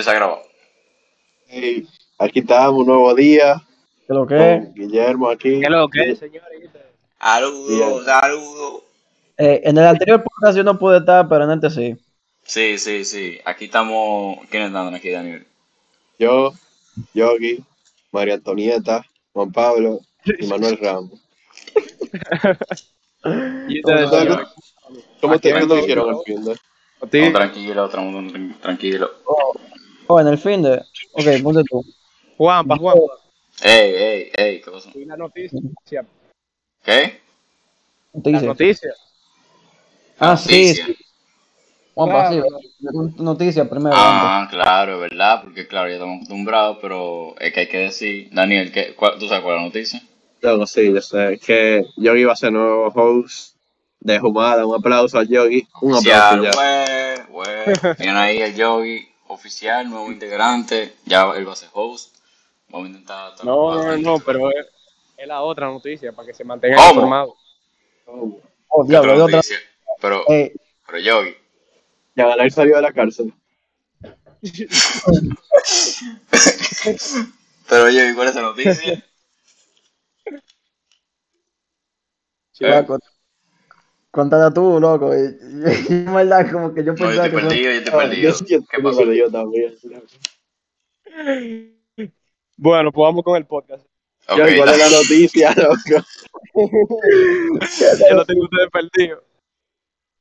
empecé a grabar. Hey, aquí estamos, un nuevo día. ¿Qué lo que? Con Guillermo aquí. ¿Qué lo que, señores? Saludos, saludos. Eh, en el anterior podcast yo no pude estar, pero en este sí. Sí, sí, sí. Aquí estamos. ¿Quiénes están aquí, Daniel? Yo, Yogi, María Antonieta, Juan Pablo y Manuel Ramos. Y ¿Cómo ustedes, te- te, hicieron el fin tranquilo, tranquilo. Oh, en el fin de. Ok, ponte tú. Juanpa, Juanpa. Ey, ey, ey, ¿qué pasó? Y la noticia. ¿Qué? ¿Qué te La dice? noticia. Ah, sí, Noticia. sí. Juanpa, sí. Claro. Noticia primero. Ah, claro, es verdad, porque claro, ya estamos acostumbrados, pero es que hay que decir. Daniel, ¿qué, cuál- ¿tú sabes cuál es la noticia? Yo sí, yo sé. Es que Yogi va a ser nuevo host de Jumada. Un aplauso a Yogi. Un aplauso Oficial, ya. güey, güey. Tiene ahí el Yogi oficial, nuevo integrante. Ya él va a ser host. Vamos a intentar. No, no, no, pero es, es la otra noticia para que se mantengan ¿Cómo? informados. Oh, ¿Qué otra diablo, otra. noticia? Pero, Eh, pero Yogi. Ya Ganar salió de la cárcel. Pero Yogi, ¿cuál es la noticia? Sí, Eh. Paco, Cuéntala tú, loco. Y, y, en verdad, como que yo No, yo pensaba que. perdido, yo estoy Ah, perdido. yo sí que ¿Qué pasó? perdido también. Bueno, pues vamos con el podcast. Ok, Yogi, ¿cuál es la noticia, loco? Yo lo tengo ustedes perdidos.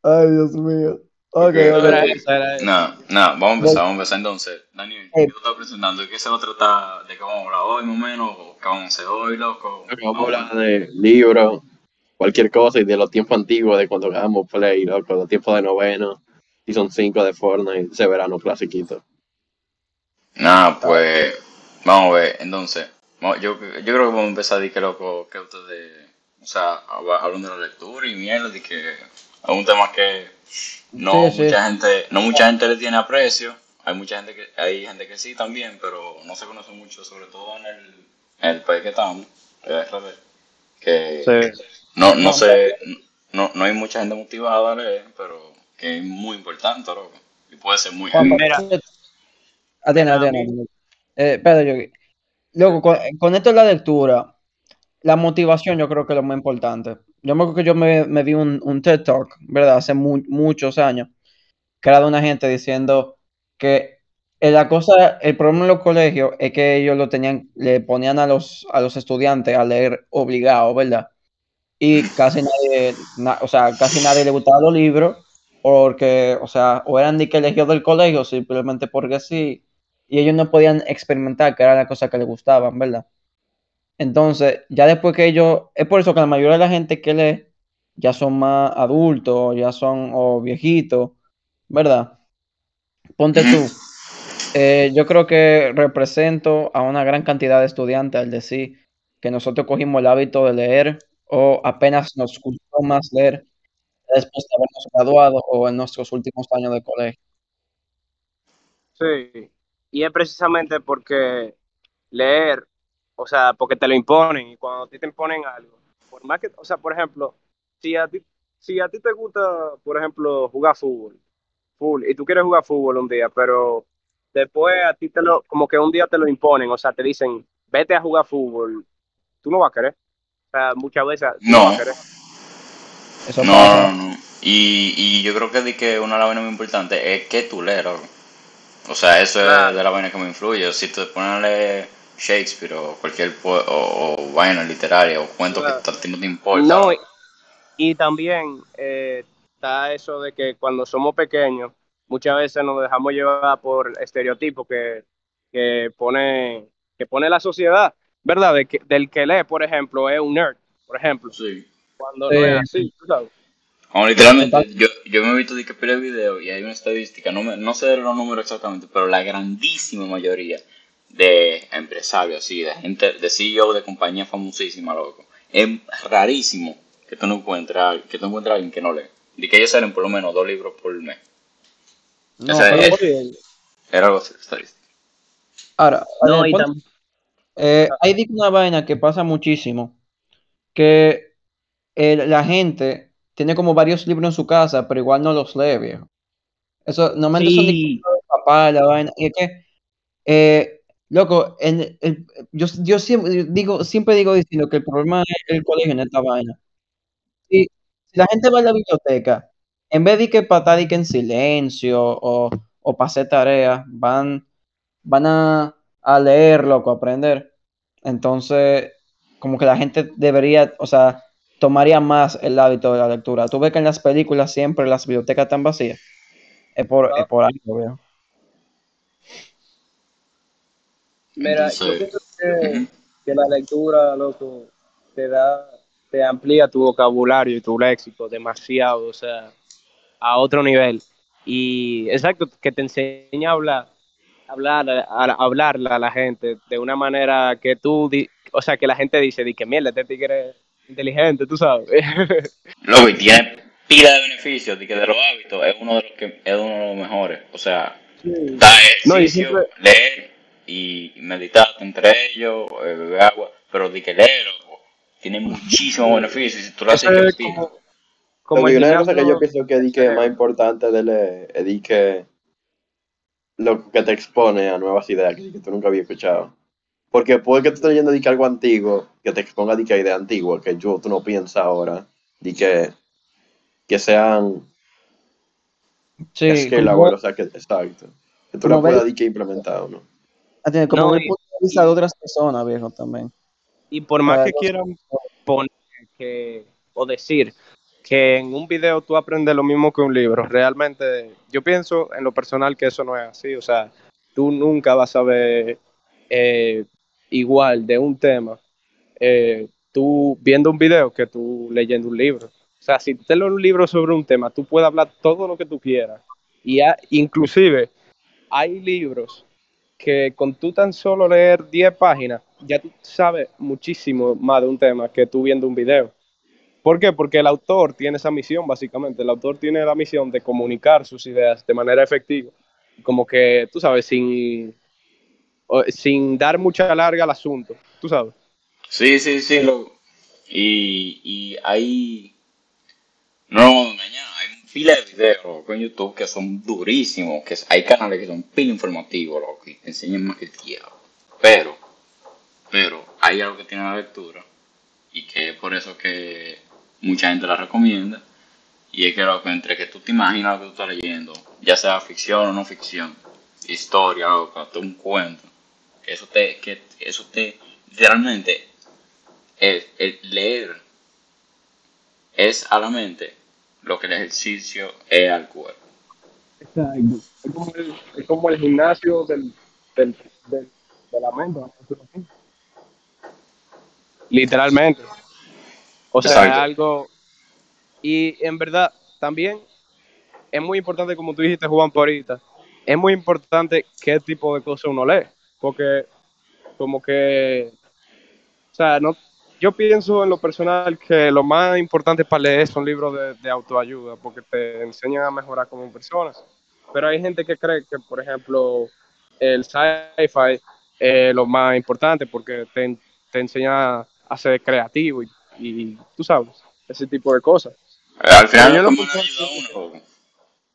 Ay, Dios mío. Ok, Ok, ok. Era esa, era esa. No, no, vamos a empezar, vamos a empezar entonces. Daniel, Eh. ¿qué tú estás presentando? ¿De qué se va a tratar? ¿De qué vamos a hablar hoy, más o menos? ¿O qué vamos a hacer hoy, loco? Loco, Vamos a hablar de libros, cualquier cosa y de los tiempos antiguos de cuando jugamos Play, loco, los tiempos de noveno, Season 5 de Fortnite, ese verano clasiquito. Nada, pues, vamos a ver, entonces, yo, yo creo que vamos a empezar de que loco, que ustedes, o sea, hab- hablan de la lectura y mierda, de que es un tema que no Sí, sí. mucha gente, no mucha gente le tiene aprecio, hay mucha gente que, hay gente que sí también, pero no se conoce mucho, sobre todo en el, en el país que estamos, que Sí. No, no sé, no, no hay mucha gente motivada a leer, pero que es muy importante, loco, y puede ser muy Juanpa, Mira. Atiende, atiende. Eh, espera, Yogi. Loco, con, con esto de la lectura, la motivación yo creo que es lo más importante. Yo me acuerdo que yo me, me vi un, un TED Talk, ¿verdad? Hace mu- muchos años, que era de una gente diciendo que eh, la cosa, el problema en los colegios es que ellos lo tenían, le ponían a los, a los estudiantes a leer obligado, ¿verdad? Y casi nadie, na- o sea, casi nadie le gustaba los libros, porque, o sea, o eran de que elegidos del colegio simplemente porque sí, y ellos no podían experimentar que era la cosa que les gustaban, ¿verdad? Entonces, ya después que ellos, es por eso que la mayoría de la gente que lee ya son más adultos, ya son o viejitos, ¿verdad? Ponte tú. eh, yo creo que represento a una gran cantidad de estudiantes al decir que nosotros cogimos el hábito de leer o apenas nos gustó más leer después de habernos graduado o en nuestros últimos años de colegio. Sí. Y es precisamente porque leer, o sea, porque te lo imponen y cuando a ti te imponen algo, por más que, o sea, por ejemplo, si a ti, si a ti te gusta, por ejemplo, jugar fútbol, full, y tú quieres jugar fútbol un día, pero después a ti te lo, como que un día te lo imponen, o sea, te dicen, vete a jugar fútbol, tú no vas a querer. O sea, muchas veces no, No. vas a querer. Eso No, pasa. no, no. Y, y yo creo que, de que una de las vainas muy importantes es que tú lees, loco. O sea, eso es de la vaina que me influye. Si te pones a leer Shakespeare o cualquier po- o, o vaina literaria o cuento Claro. que a ti no te importa. No, y, y también eh, está eso de que cuando somos pequeños, muchas veces nos dejamos llevar por estereotipos que, que pone, que pone la sociedad, ¿verdad? De que, del que lee, por ejemplo, es un nerd, por ejemplo, Sí. cuando Sí. no es así, tú sabes. Literalmente, yo, yo me he visto de que pile video y hay una estadística, no, me- no sé los números exactamente, pero la grandísima mayoría de empresarios, así, de gente, de CEO de compañías famosísimas, loco, es rarísimo que tú no encuentres, que tú encuentres a alguien que no lee. De que ellos salen por lo menos dos libros por mes. No, Esa pero- es- Era algo así, estadística. Ahora, No, y ponte- tam- eh, hay una vaina que pasa muchísimo, que eh, la gente tiene como varios libros en su casa, pero igual no los lee, viejo. Eso, normalmente son de Sí. papá, la vaina. Y es que Eh, loco, en el- yo, yo siempre digo, siempre digo diciendo que el problema es el colegio en esta vaina. Si, si la gente va a la biblioteca, en vez de que estar de que en silencio o, o para hacer tareas, van, van a, a leer, loco, a aprender. Entonces, como que la gente debería, o sea, tomaría más el hábito de la lectura. Tú ves que en las películas siempre las bibliotecas están vacías. Es por, es por algo, veo. Mira, yo pienso que, que la lectura, loco, te da, te amplía tu vocabulario y tu léxico demasiado, o sea, a otro nivel. Y exacto, que te enseña a hablar, hablar, a, a- hablarle a la gente de una manera que tú, di- o sea, que la gente dice, di que mierda, este tigre es inteligente, tú sabes. Loco, y tiene pila de beneficios, de que de los hábitos es uno de los que es uno de los mejores. O sea, da No, y ejercicio, siempre- leer y meditar entre ellos, eh, beber agua, pero de que leer, tiene muchísimos beneficios si tú lo haces como, como una cosa que yo pienso que di que es más importante de leer es di que lo que te expone a nuevas ideas que, que tú nunca habías escuchado. Porque puede que tú estés leyendo que algo antiguo, que te exponga di que ideas antiguas que yo, tú no piensas ahora, di que, que sean Sí, scalable, como, o sea, que exacto. Que tú lo puedas di que implementar o no. atiende, como No, y- punto de vista de otras personas, viejo, también. Y por más que quieran poner que, o decir que en un video tú aprendes lo mismo que un libro, realmente yo pienso en lo personal que eso no es así. O sea, tú nunca vas a ver eh, igual de un tema eh, tú viendo un video que tú leyendo un libro. O sea, si te lees un libro sobre un tema, tú puedes hablar todo lo que tú quieras. Y inclusive hay libros que con tú tan solo leer 10 páginas, ya tú sabes muchísimo más de un tema que tú viendo un video. ¿Por qué? Porque el autor tiene esa misión, básicamente. El autor tiene la misión de comunicar sus ideas de manera efectiva. Como que, tú sabes, sin, sin dar mucha larga al asunto. Tú sabes. Sí, sí, sí, loco. Y, y hay, no nos vamos a engañar, hay fila de videos loco, en YouTube que son durísimos, que hay canales que son pila informativos, loco, te enseñan más que el diablo. Pero, pero, hay algo que tiene la lectura, y que es por eso que mucha gente la recomienda, y es que loco, entre que tú te imaginas lo que tú estás leyendo, ya sea ficción o no ficción, historia, loco, hasta un cuento, que eso te, que eso te, literalmente, el, el leer es a la mente lo que el ejercicio es al cuerpo. Exacto. Es como el, es como el gimnasio del, del, del- de la mente. ¿no? Literalmente. O sea, Exacto. algo. Y en verdad, también es muy importante, como tú dijiste, Juan, por ahorita, es muy importante qué tipo de cosas uno lee. Porque, como que. O sea, no, yo pienso en lo personal que lo más importante para leer son libros de, de autoayuda, porque te enseñan a mejorar como persona. Pero hay gente que cree que, por ejemplo, el sci-fi es lo más importante porque te, te enseña a ser creativo y, y tú sabes, ese tipo de cosas. Eh, Al final yo lo como a uno.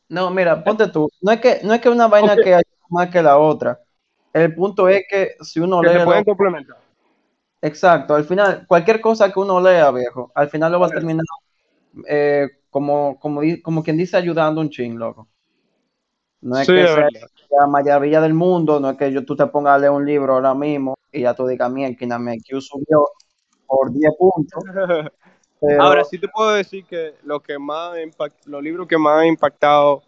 No, mira, ponte tú. No es que, no es que una vaina que haya más que la otra. El punto es que si uno Que lee. se lo- pueden complementar. Exacto, al final, cualquier cosa que uno lea, viejo, al final lo va a terminar eh, como, como, como quien dice ayudando un chin, loco. No es Sí, que es sea verdad. la maravilla del mundo, no es que yo, tú te pongas a leer un libro ahora mismo y ya tú digas, mierda, mi IQ subió por 10 puntos. Pero, Ahora sí te puedo decir que lo que más impact- los libros que más han impactado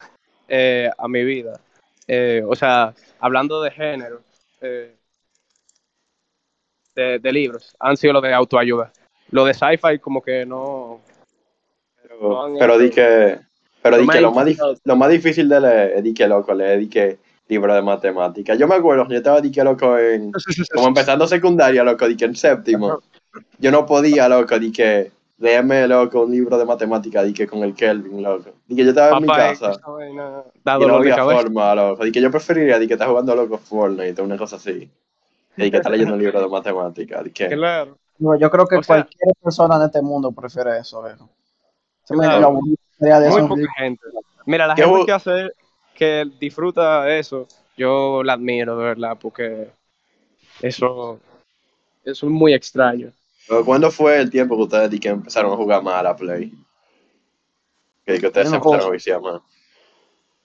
eh, a mi vida, eh, o sea, hablando de género, eh, de, de libros, han sido los de autoayuda. Lo de sci-fi como que no... Pero, pero di que, pero No di que lo más, lo más difícil de leer es di que loco, leer di que libro de matemáticas. Yo me acuerdo, yo estaba di que loco en, como empezando secundaria, loco, di que en séptimo. Yo no podía, loco, di que leerme, loco, un libro de matemáticas, di que con el Kelvin, loco. Di que yo estaba en mi Papá, es que casa vaina da y no había forma, loco. Di que yo preferiría, di que estar jugando, loco, Fortnite o una cosa así. Di que estar leyendo un libro de matemáticas, di que... Claro. no, yo creo que O sea- cualquier persona en este mundo prefiere eso, viejo. Se me Claro. la de Muy esos poca gente. Mira, la ¿Qué gente que hace, que disfruta eso, yo la admiro, de verdad, porque eso, eso es muy extraño. Pero ¿Cuándo fue el tiempo que ustedes di que empezaron a jugar más a la Play? Que, que ustedes no empezaron a viciar más.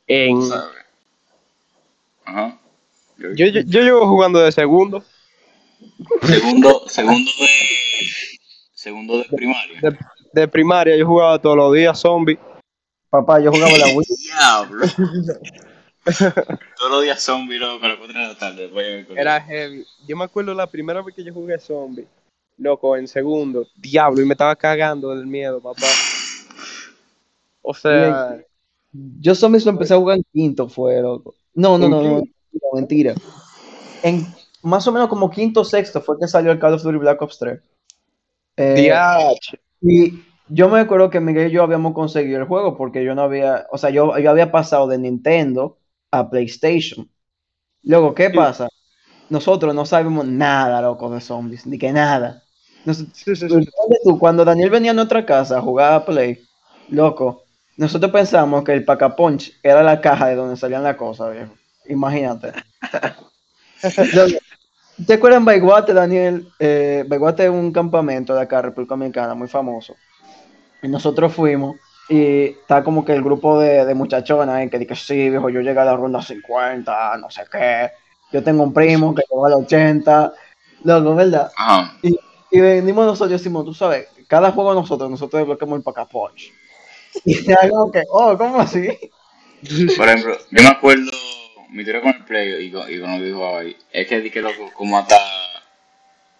En. Ajá. Yo- yo, yo, yo llevo jugando de segundo, Segundo, segundo de. Segundo de primaria. de, de primaria, yo jugaba todos los días zombie. Papá, yo jugaba la Wii. Diablo. Todos los días zombie, loco, a las 4 de la tarde. Era heavy. Yo me acuerdo la primera vez que yo jugué zombie. Loco, en segundo. Diablo, y me estaba cagando del miedo, papá. O sea, Yo zombies lo empecé a jugar en quinto, fue loco. No, no, ¿En no, no, mentira. En más o menos como quinto o sexto fue que salió el Call of Duty Black Ops 3. Eh, y yo me acuerdo que Miguel y yo habíamos conseguido el juego porque yo no había, o sea, yo, yo había pasado de Nintendo a PlayStation. Luego, ¿qué Sí. pasa? Nosotros no sabemos nada, loco, de zombies, ni que nada. Sí, sí, tú, cuando Daniel venía a nuestra casa a jugar a Play, loco, nosotros pensamos que el Pacapunch era la caja de donde salían las cosas, viejo. Imagínate. ¿Te acuerdas en Baiguate, Daniel? Eh, Baiguate es un campamento de acá, República Dominicana, muy famoso. Y nosotros fuimos y está como que el grupo de, de muchachonas ahí que dice, sí, viejo, yo llegué a la ronda 50, no sé qué. Yo tengo un primo que llegó a la 80. Loco, ¿verdad? Ajá. Y venimos nosotros y decimos, tú sabes, cada juego nosotros, nosotros desbloqueamos el Pacapunch. Y era como que, oh, ¿cómo así? Por ejemplo, yo me acuerdo, mi teoría con el play y con, y con lo que dijo ahí, es que di que loco, como hasta.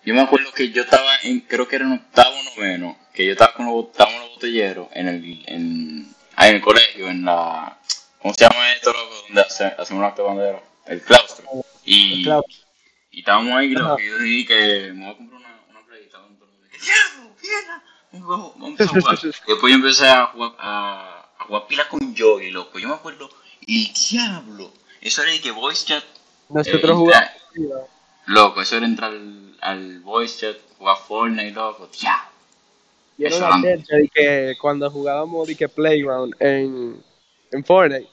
Yo me acuerdo que yo estaba en, creo que era en octavo noveno, que yo estaba con los, estábamos los botelleros en el, en, ahí en el colegio, en la. ¿Cómo se llama esto, loco? Donde hace- hacemos un acto de bandera. El claustro. Y, Claro. y estábamos ahí, loco, y yo dije que me voy a comprar una, una play. y estaban todos los días, "Diablo, mira, vamos, vamos a jugar. Después yo empecé a jugar, a, a jugar pila con Yogi, loco. Yo me acuerdo, el diablo. Eso era de que voice chat. Nosotros eh, jugamos. Loco, eso era entrar al, al voice chat, jugar Fortnite, loco. Diablo. Y era Eso una antes. chelcha de que cuando jugábamos de que Playground en, en Fortnite,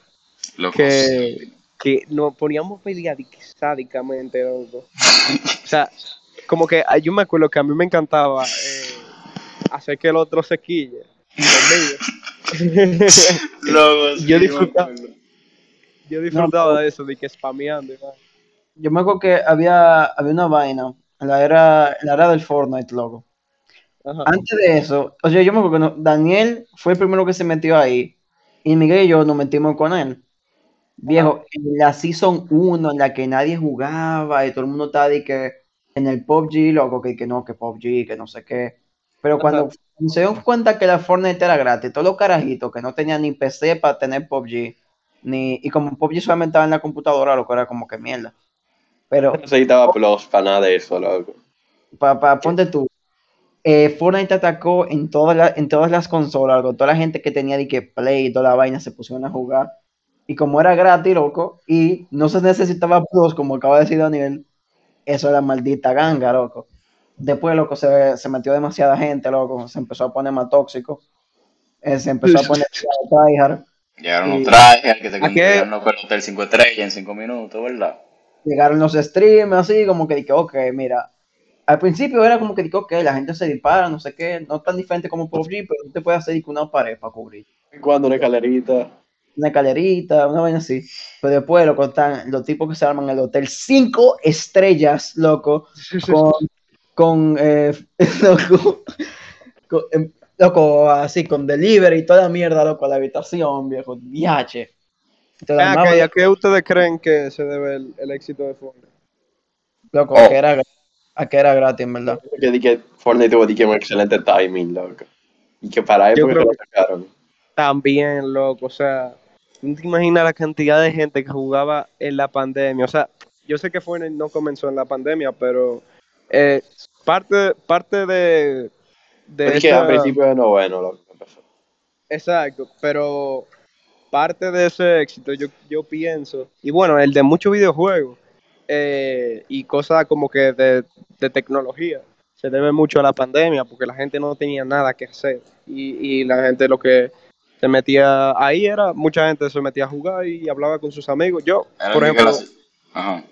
que, que nos poníamos pelear sádicamente, loco. O sea, como que ah, yo me acuerdo que a mí me encantaba eh, hacer que el otro se quille conmigo. Sí, Yo disfrutaba. Yo disfrutaba de eso, de que spameando. y va. Yo me acuerdo que había, había una vaina la era, en la era del Fortnite, loco. Ajá. Antes de eso, o sea, yo me acuerdo que no- Daniel fue el primero que se metió ahí y Miguel y yo nos metimos con él. Viejo, en la Season 1 en la que nadie jugaba y todo el mundo estaba de que en el PUBG, loco, que, que no, que PUBG, que no sé qué. Pero cuando se dieron cuenta que la Fortnite era gratis, todos los carajitos que no tenían ni PC para tener PUBG, ni, y como PUBG solamente estaba en la computadora, loco, era como que mierda. Pero No necesitaba plus para nada de eso, loco. Papá, ponte tú. Eh, Fortnite atacó en todas las, en todas las consolas, loco. Toda la gente que tenía de que Play y toda la vaina se pusieron a jugar. Y como era gratis, loco, y no se necesitaba plus, como acaba de decir Daniel, eso era maldita ganga, loco. Después, loco, se, se metió demasiada gente, loco. Se empezó a poner más tóxico. Eh, se empezó a poner tryhard. Llegaron los trajes que te ¿A qué? construyeron los el hotel 5 estrellas en 5 minutos, ¿verdad? Llegaron los streams, así como que dije, ok, mira. Al principio era como que dije, ok, la gente se dispara, no sé qué, no tan diferente como PUBG, pero tú te puedes hacer una pared para cubrir. Cuando una escalerita. una escalerita, una vaina así. Pero después, loco, están los tipos que se arman el hotel cinco estrellas, loco, con, con, eh, loco, con, em, loco, así, con delivery y toda la mierda, loco, a la habitación, viejo, viaje. Ah, armaban, ¿y ¿A qué ustedes creen que se debe el, el éxito de Fortnite? loco, Oh. que era, a que era gratis, en verdad. Que di que Fortnite tuvo di que un excelente timing, loco. Y que para Yo época que lo sacaron. También, loco, o sea, no te imaginas la cantidad de gente que jugaba en la pandemia. O sea, yo sé que Fortnite no comenzó en la pandemia, pero eh, parte, parte de, de Yo dije esa- a principio de noveno, loco. empezó. Exacto, pero parte de ese éxito yo, yo pienso, y bueno, el de muchos videojuegos eh, y cosas como que de, de tecnología, se debe mucho a la pandemia porque la gente no tenía nada que hacer y, y la gente lo que se metía, ahí era, mucha gente se metía a jugar y hablaba con sus amigos. Yo, Era por ejemplo, Ajá.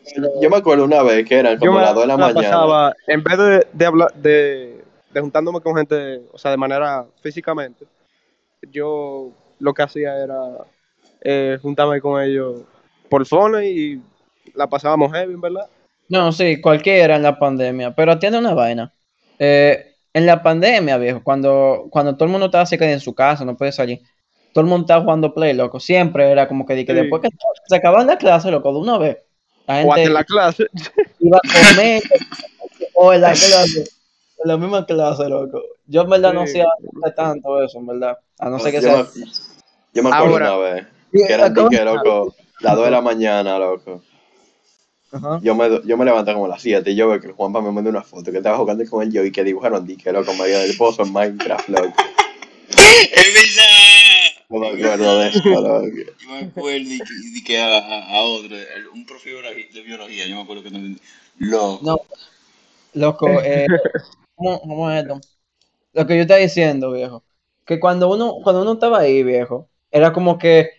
Yo me acuerdo una vez que eran yo como las 2 de la, la mañana. pasaba, en vez de, de hablar, de, de juntándome con gente, o sea, de manera físicamente, yo lo que hacía era eh, juntarme con ellos por phone y la pasábamos heavy, en verdad. No, sí, cualquiera en la pandemia, pero atiende una vaina. Eh, en la pandemia, viejo, cuando, cuando todo el mundo estaba así que en su casa, no puede salir, todo el mundo estaba jugando play, loco. Siempre era como que, que Sí. después que se acababa la clase, loco, de una vez, la O gente en la clase. iba a comer o en la clase, en la misma clase, loco. Yo en verdad no Sí. hacía tanto eso, en verdad. A no ser que yo, sea. me, yo me acuerdo Ahora- una vez que eran que loco, las 2 de la mañana, loco. Ajá. Yo me, yo me levanté como a las 7 y yo veo que Juanpa me mandó una foto que estaba jugando con él yo y que dibujaron dique, loco, María del Pozo en Minecraft, loco. ¡Es verdad! No me acuerdo de eso, loco. Yo me acuerdo de que, a, a- a otro, el- un profe de biología- de biología, yo me acuerdo que también. Loco. No, loco, eh, ¿cómo, cómo es esto? Lo que yo estaba diciendo, viejo, que cuando uno, cuando uno estaba ahí, viejo, era como que,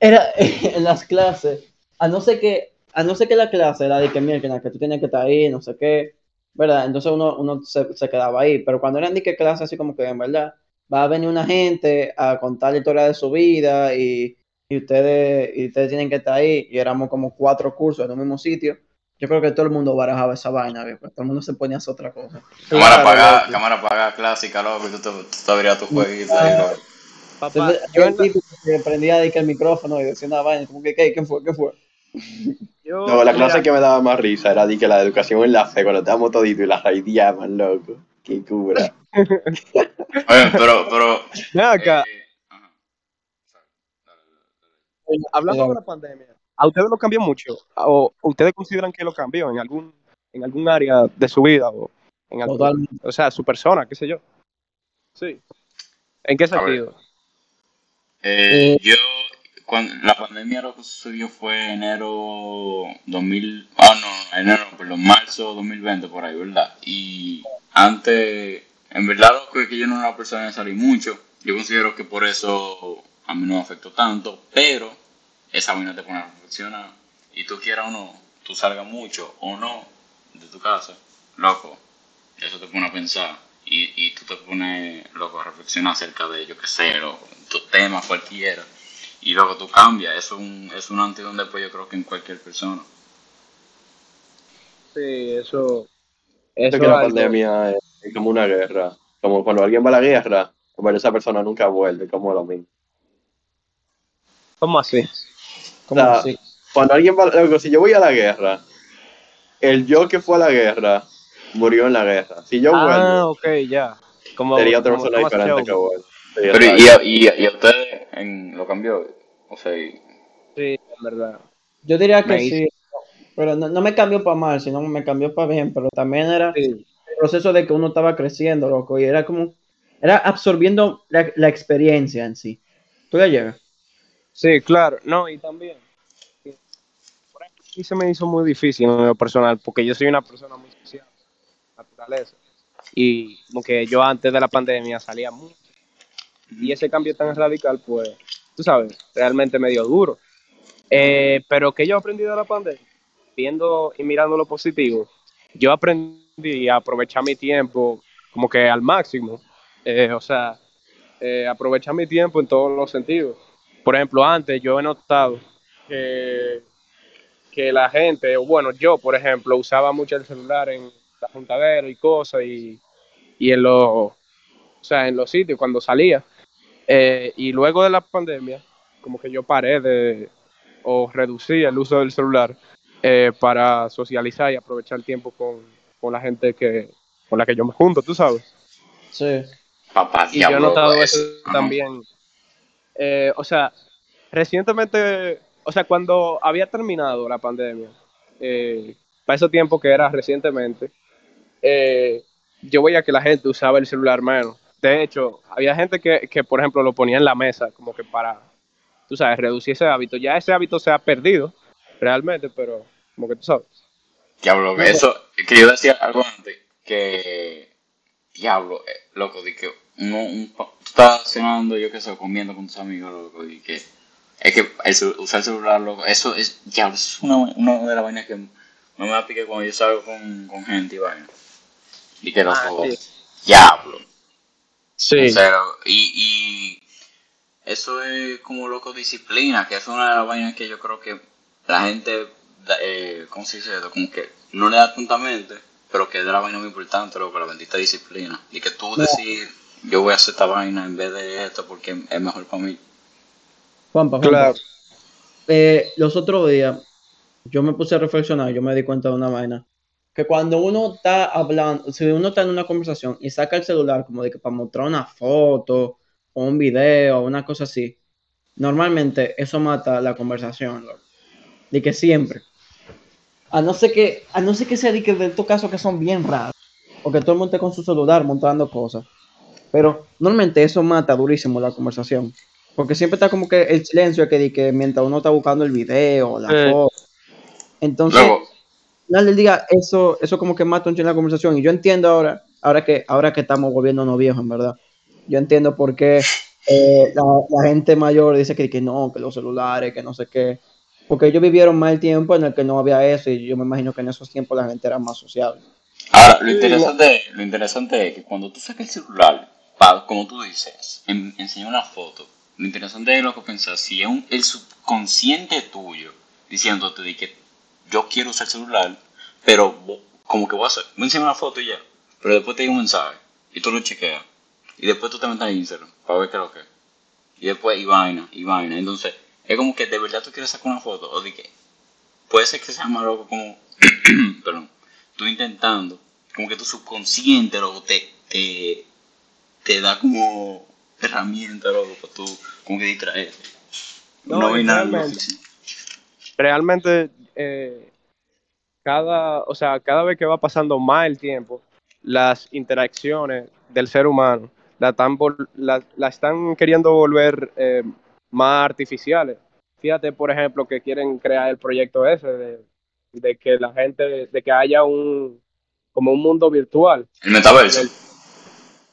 era en las clases, a no ser que, a no ser que la clase era de que, mira, que tú tienes que estar ahí, no sé qué, ¿verdad? Entonces uno, uno se, se quedaba ahí, pero cuando eran de que clases así como que, en verdad, va a venir una gente a contar la historia de su vida y, y ustedes, y ustedes tienen que estar ahí, y éramos como cuatro cursos en un mismo sitio. Yo creo que todo el mundo barajaba esa vaina, viejo. Todo el mundo se ponía a hacer otra cosa. Cámara Claro, apagada, cámara apagada clásica, loco, y tú te, tú te abrías tu jueguito ahí, loco. Papá, Entonces, yo, el tipo que prendía de que el micrófono y decía una vaina, como que, ¿qué? ¿Quién fue? ¿Qué fue? Yo- No, la clase mira, que me daba más risa era de que la de educación en la fe, cuando estábamos toditos y las raideaban, loco. Qué cura. Oye, pero, pero. acá, eh, dale. hablando de la pandemia, ¿a ustedes lo cambió mucho? ¿O ustedes consideran que lo cambió en algún, en algún área de su vida? O, en algún- Totalmente. o sea, su persona, qué sé yo. Sí. ¿En qué sentido? Eh, Eh, yo, cuando la pandemia lo que sucedió fue enero 2000, ah no, enero, perdón, marzo 2020 por ahí, ¿verdad? Y antes, en verdad lo que, que yo no era una persona de salir mucho, yo considero que por eso a mí no me afectó tanto, pero esa vaina te pone a reflexionar y tú quieras o no, tú salgas mucho o no de tu casa, loco, eso te pone a pensar y, y tú te pones, loco, a reflexionar acerca de, yo qué sé, loco, tu tema cualquiera. Y luego tú cambias, es un, es un antes y un después, yo creo que en cualquier persona. Sí, eso. Eso que la pandemia es, es como una guerra. Como cuando alguien va a la guerra, bueno, esa persona nunca vuelve, como lo mismo. ¿Cómo así? ¿Cómo o sea, así? Cuando alguien va, si yo voy a la guerra, el yo que fue a la guerra murió en la guerra. Si yo Ah, vuelvo, ok, ya. Como, sería otra persona diferente que vuelve. Pero y, y a ustedes en, lo cambió, o sea, y- Sí, en verdad. Yo diría que sí, pero no, no me cambió para mal, sino me cambió para bien, pero también era Sí. el proceso de que uno estaba creciendo, loco, y era como, era absorbiendo la, la experiencia en sí. ¿Tú ya llegas? Sí, claro. No, y también. Por ejemplo, a mí se me hizo muy difícil en lo personal, porque yo soy una persona muy social, naturaleza. Y como que yo antes de la pandemia salía mucho. Y ese cambio tan radical, pues, tú sabes, realmente me dio duro. Eh, pero que yo aprendí de la pandemia, viendo y mirando lo positivo, yo aprendí a aprovechar mi tiempo como que al máximo. Eh, o sea, eh, aprovechar mi tiempo en todos los sentidos. Por ejemplo, antes yo he notado que, que la gente, o bueno, yo, por ejemplo, usaba mucho el celular en la juntadera y cosas y, y en los, o sea, en los sitios cuando salía. Eh, y luego de la pandemia, como que yo paré de, o reducí el uso del celular eh, para socializar y aprovechar el tiempo con, con la gente que, con la que yo me junto, tú sabes. Sí. papá, Y yo he notado pues, eso también. Eh, o sea, recientemente, o sea, cuando había terminado la pandemia, eh, para ese tiempo que era recientemente, eh, yo veía que la gente usaba el celular menos. De hecho, había gente que, que, por ejemplo, lo ponía en la mesa, como que para, tú sabes, reducir ese hábito. Ya ese hábito se ha perdido, realmente, pero como que tú sabes. Diablo, que eso, que yo decía algo antes, que, diablo, eh, loco, de que uno, un, tú estás cenando, yo qué sé, comiendo con tus amigos, loco, y que es que el, usar el celular, loco, eso es, eso es una, una de las vainas que no me pique cuando yo salgo con, con gente y vaina. Y que loco, Ah, sí. diablo. Sí. O sea, y, y eso es como loco disciplina, que es una de las vainas que yo creo que la gente, eh, ¿cómo se dice eso? Como que no le da tanta mente, pero que es de la vaina muy importante, loco, la bendita disciplina. Y que tú decir, yo voy a hacer esta vaina en vez de esto porque es mejor para mí. Juanpa, Juanpa. Claro. Eh, los otros días yo me puse a reflexionar, yo me di cuenta de una vaina. Que cuando uno está hablando, si uno está en una conversación y saca el celular como de que para mostrar una foto o un video o una cosa así, normalmente eso mata la conversación. De que siempre. A no ser que, a no ser que sea de, que de estos casos que son bien raros. O que todo el mundo esté con su celular mostrando cosas. Pero normalmente eso mata durísimo la conversación. Porque siempre está como que el silencio que, di que mientras uno está buscando el video, la Sí. foto. Entonces, Luego, final del día, eso, eso como que mata un chin la conversación. Y yo entiendo ahora, ahora que, ahora que estamos volviéndonos viejos, en verdad. Yo entiendo por qué eh, la, la gente mayor dice que, que no, que los celulares, que no sé qué. Porque ellos vivieron más el tiempo en el que no había eso. Y yo me imagino que en esos tiempos la gente era más sociable. ahora, lo interesante, lo interesante es que cuando tú sacas el celular, para, como tú dices, en- enseñar una foto, lo interesante es lo que pensar, si es un, el subconsciente tuyo diciéndote de que yo quiero usar el celular, pero como que voy a hacer, me enseñar una foto y ya, pero después te llega un mensaje y tú lo chequeas y después tú te metes a Instagram para ver qué es lo que es. Y después y vaina, y vaina. Entonces, es como que de verdad tú quieres sacar una foto o de que puede ser que sea más loco como, perdón, tú intentando, como que tu subconsciente loco te, te, te da como herramienta loco para tú como que distraerte. No, No, hay nada realmente. realmente eh, cada, o sea, cada vez que va pasando más el tiempo, las interacciones del ser humano la están, vol- la, la están queriendo volver eh, más artificiales. Fíjate, por ejemplo, que quieren crear el proyecto ese de, de que la gente, de que haya un como un mundo virtual. El metaverso. El-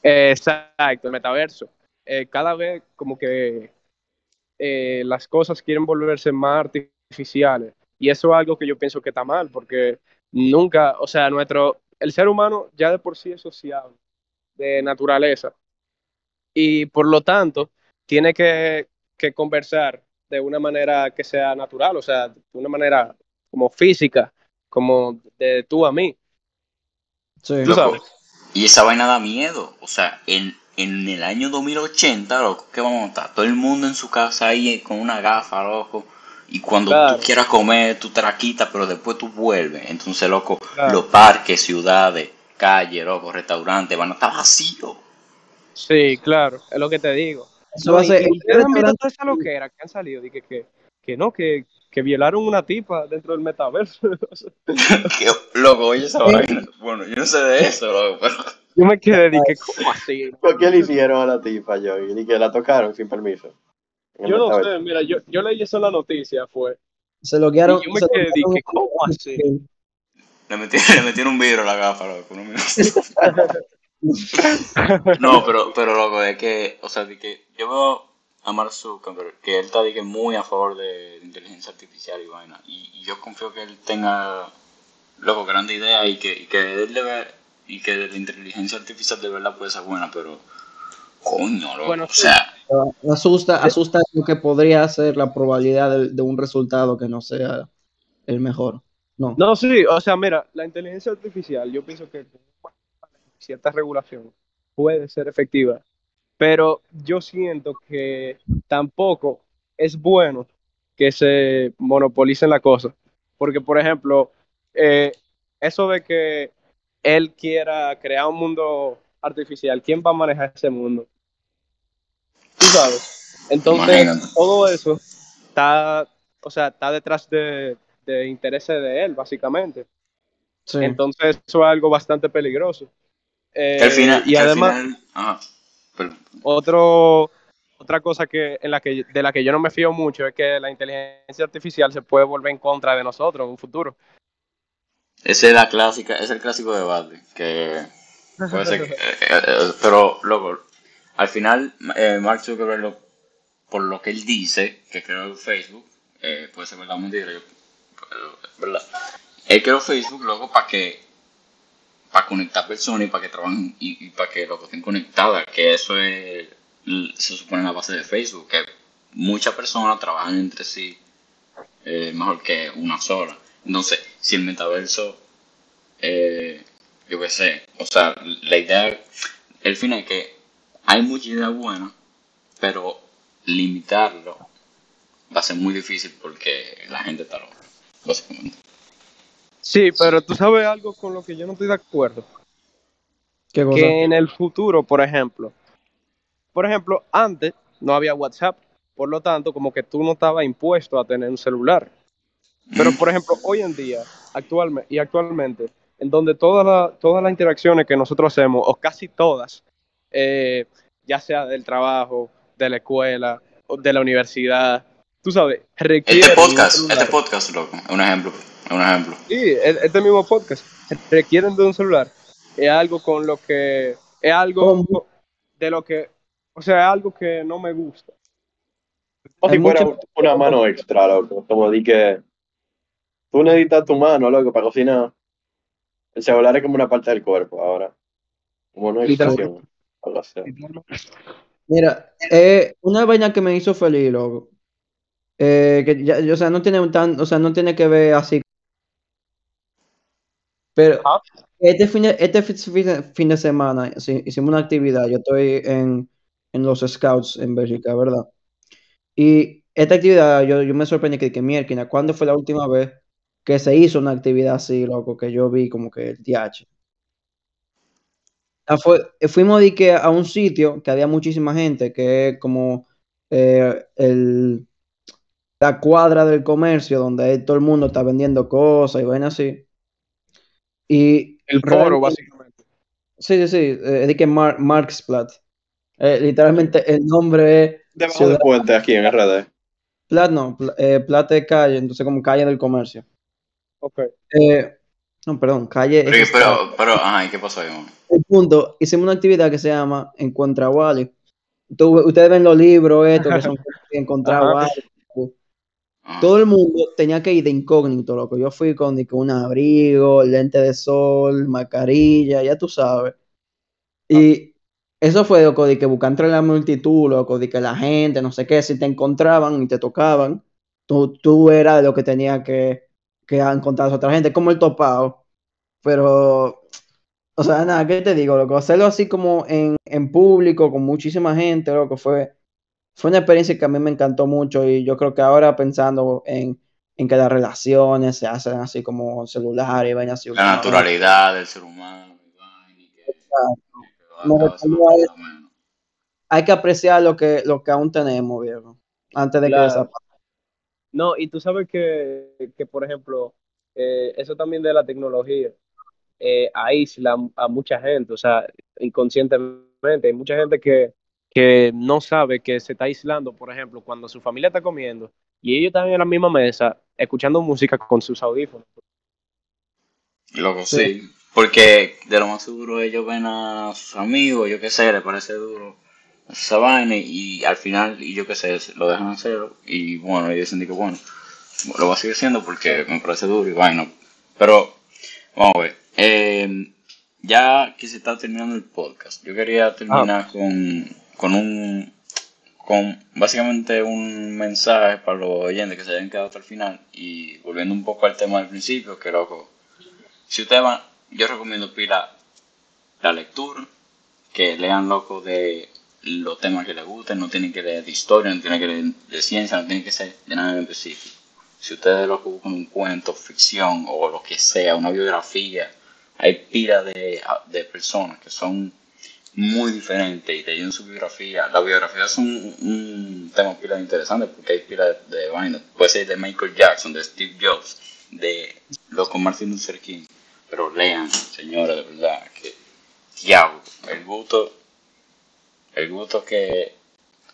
eh, exacto, el metaverso. Eh, cada vez como que las cosas quieren volverse más artificiales. Y eso es algo que yo pienso que está mal, porque nunca, o sea, nuestro, el ser humano ya de por sí es sociable, de naturaleza. Y por lo tanto, tiene que, que conversar de una manera que sea natural, o sea, de una manera como física, como de tú a mí. Sí. Tú sabes. Y esa vaina da miedo. O sea, en, en el año 2080, loco, ¿qué vamos a estar? Todo el mundo en su casa ahí con una gafa, loco. Y cuando Claro. tú quieras comer, tú te la quitas, pero después tú vuelves. Entonces, loco, Claro. los parques, ciudades, calles, loco, restaurantes van a estar vacíos. Sí, claro, es lo que te digo. Eso No, va a y- ustedes han visto toda esa loquera que han salido, y que, que, que no, que, que violaron una tipa dentro del metaverso. Que, loco, oye esa vaina. Bueno, yo no sé de eso, loco, pero. yo me quedé, dije, ¿cómo así? ¿Por qué le hicieron a la tipa, Joey? Y que la tocaron sin permiso. Yo no sé, mira, yo, yo leí eso en la noticia, fue. Se lo guiaron. Y yo me se lo quedé, dije, ¿cómo así? Le metieron, le metieron un vidrio a la gafa, loco. No, me- no pero, pero loco, es que, o sea, de que yo veo a Mark Zuckerberg, que él está de que muy a favor de inteligencia artificial y vaina. Y, y yo confío que él tenga, loco, grande idea y que, y que él debe, y que la inteligencia artificial de verdad puede ser buena, pero, coño, loco, Bueno, o sí. sea, Asusta, asusta lo que podría ser la probabilidad de, de un resultado que no sea el mejor. No. No, sí, o sea, mira, la inteligencia artificial, yo pienso que cierta regulación puede ser efectiva, pero yo siento que tampoco es bueno que se monopolicen la cosa, porque, por ejemplo, eh, eso de que él quiera crear un mundo artificial, ¿quién va a manejar ese mundo? Sabes. Entonces, Imagínate. todo eso está, o sea, está detrás de, de intereses de él, básicamente. Sí. Entonces, eso es algo bastante peligroso. Eh, que al final, y que al además, final- ajá, perdón. otro, otra cosa que, en la que, de la que yo no me fío mucho es que la inteligencia artificial se puede volver en contra de nosotros en un futuro. Esa es la clásica, es el clásico debate, que puede ser que- eh, eh, pero loco, al final, eh, Mark Zuckerberg, por lo que él dice, que creó Facebook, eh, puede ser verdad mentira, verdad. Él creó Facebook, luego, para que para conectar personas y para que trabajen y, para que lo estén conectadas, que eso es, se supone la base de Facebook, que muchas personas trabajan entre sí eh, mejor que una sola. Entonces, si el metaverso, eh, yo qué sé, o sea, la idea, el fin es que hay mucha idea buena, pero limitarlo va a ser muy difícil porque la gente está loca, básicamente. Sí, pero tú sabes algo con lo que yo no estoy de acuerdo. ¿Qué cosa? Que en el futuro, por ejemplo, por ejemplo, antes no había WhatsApp, por lo tanto, como que tú no estabas impuesto a tener un celular. Pero, por ejemplo, hoy en día, actualmente, y actualmente, en donde todas las todas las interacciones que nosotros hacemos, o casi todas, eh, ya sea del trabajo, de la escuela, o de la universidad, tú sabes, requiere Este de un podcast, este podcast, loco, es un ejemplo, un ejemplo. Sí, este mismo podcast requieren de un celular. Es algo con lo que es algo ¿Cómo? de lo que, o sea, es algo que no me gusta. O si fuera mucho- una mano extra, loco. Como di que tú necesitas tu mano, loco, para cocinar. El celular es como una parte del cuerpo ahora. Como una extensión. Mira, eh, una vaina que me hizo feliz, loco. Eh, que ya, o sea, no tiene tan, o sea, no tiene que ver así. Pero Ajá. este fin de, este fi- fin de, fin de semana sí, hicimos una actividad. Yo estoy en, en los Scouts en Bélgica, ¿verdad? Y esta actividad, yo, yo me sorprendí que, que mierda, ¿cuándo fue la última vez que se hizo una actividad así, loco? Que yo vi como que el DH. Ah, fue- fuimos de que a un sitio que había muchísima gente, que es como eh, el, la cuadra del comercio, donde todo el mundo está vendiendo cosas y vainas así. Y El foro, básicamente. sí, sí, sí, eh, es de que Mar- Marktplatz. Eh, literalmente el nombre es Debajo Ciudad del puente aquí en RD. Plat, no, Pla- eh, Plat es calle, entonces como calle del comercio. Ok. Eh, no, perdón, calle es Pero, pero, pero, ajá, ¿y qué pasó ahí, man? El punto, hicimos una actividad que se llama Encuentra Wally. Tú- ustedes ven los libros, esto, que son Encontrar. Wally. Ajá. Todo el mundo tenía que ir de incógnito, loco. Yo fui con, que un abrigo, lente de sol, mascarilla, ya tú sabes. Y eso fue, loco, de que buscar entre la multitud, loco, de que la gente, no sé qué, si te encontraban y te tocaban, tú, tú eras de lo que tenía que, que encontrar a otra gente, como el topado. Pero, o sea, nada, ¿qué te digo, loco? Hacerlo así como en, en público, con muchísima gente, loco, fue, fue una experiencia que a mí me encantó mucho y yo creo que ahora pensando en, en que las relaciones se hacen así como celular y vainas así. La naturalidad del ser humano. y vaina, y que- que Me cada vez se recuerdo va a tratando menos. Hay que apreciar lo que, lo que aún tenemos, viejo, antes de que Claro. desaparezca. No, y tú sabes que, que por ejemplo, eh, eso también de la tecnología eh, aísla a mucha gente, o sea, inconscientemente. Hay mucha gente que, que no sabe que se está aislando, por ejemplo, cuando su familia está comiendo y ellos están en la misma mesa escuchando música con sus audífonos. Loco, Sí. sí. Porque de lo más seguro ellos ven a sus amigos, yo qué sé, les parece duro esa vaina y al final, y yo qué sé, lo dejan hacer y bueno, ellos dicen que bueno, lo voy a seguir haciendo porque me parece duro y vaina. Pero, vamos a ver, eh, ya que se está terminando el podcast, yo quería terminar con, con un, con básicamente un mensaje para los oyentes que se hayan quedado hasta el final y volviendo un poco al tema del principio, que loco, si ustedes van, yo recomiendo pila la lectura, que lean loco de los temas que les gusten, no tienen que leer de historia, no tienen que leer de ciencia, no tienen que ser de nada en específico. Si ustedes loco buscan un cuento, ficción o lo que sea, una biografía, hay pila de, de personas que son muy diferentes y te llevan su biografía. Las biografías son un, tema pila interesante porque hay pila de, de vainas. Puede ser de Michael Jackson, de Steve Jobs, de loco Martin Luther King. Pero lean, señores, de verdad, que diablo, el gusto, el gusto que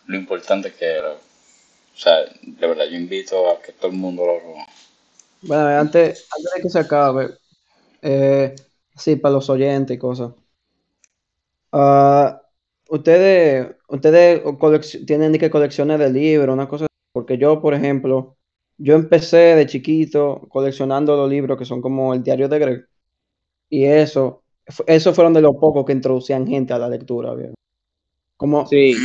lo importante que era. O sea, de verdad, yo invito a que todo el mundo lo haga. Bueno, antes, antes de que se acabe, eh, sí, para los oyentes y cosas. Ah, ustedes, ustedes tienen que colecciones de libros, una cosa, porque yo, por ejemplo, yo empecé de chiquito coleccionando los libros que son como el diario de Greg. Y eso, eso fueron de los pocos que introducían gente a la lectura, ¿viejo? Como Sí,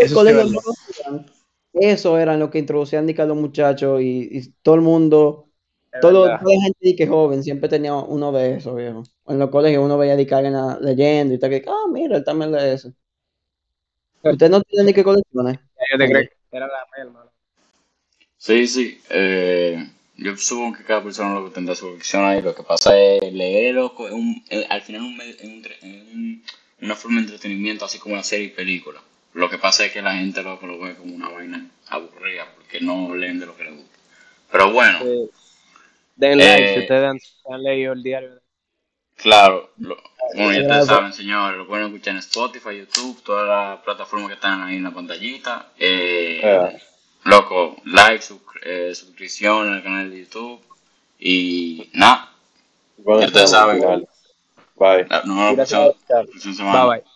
Eso es hacían, eso eran lo que introducían a los muchachos y, y todo el mundo, es todo, verdad. toda la gente de que joven siempre tenía uno de esos, viejo. En los colegios uno veía de que alguien ah, leyendo y tal, que, ah, mira, él también lee eso. ¿Ustedes no tienen ni que colecciones? Yo te creo que era la merma. ¿no? Sí, sí. Eh, yo supongo que cada persona lo que tendrá su colección ahí. Lo que pasa es leerlo un- eh, al final un, en un en un- una forma de entretenimiento, así como la serie y película. Lo que pasa es que la gente lo, lo ve como una vaina aburrida porque no leen de lo que les gusta. Pero bueno, Sí. Den like Eh, si ustedes han, han leído el diario. claro. lo- bueno, ya ustedes saben, señores, lo pueden escuchar en Spotify, YouTube, todas las plataformas que están ahí en la pantallita. Eh, Eh. Loco, like, suscri- eh, suscripción al canal de YouTube. Y nada, Bueno, Ya ustedes saben. Bye. por escuchar. próxima semana. Bye bye.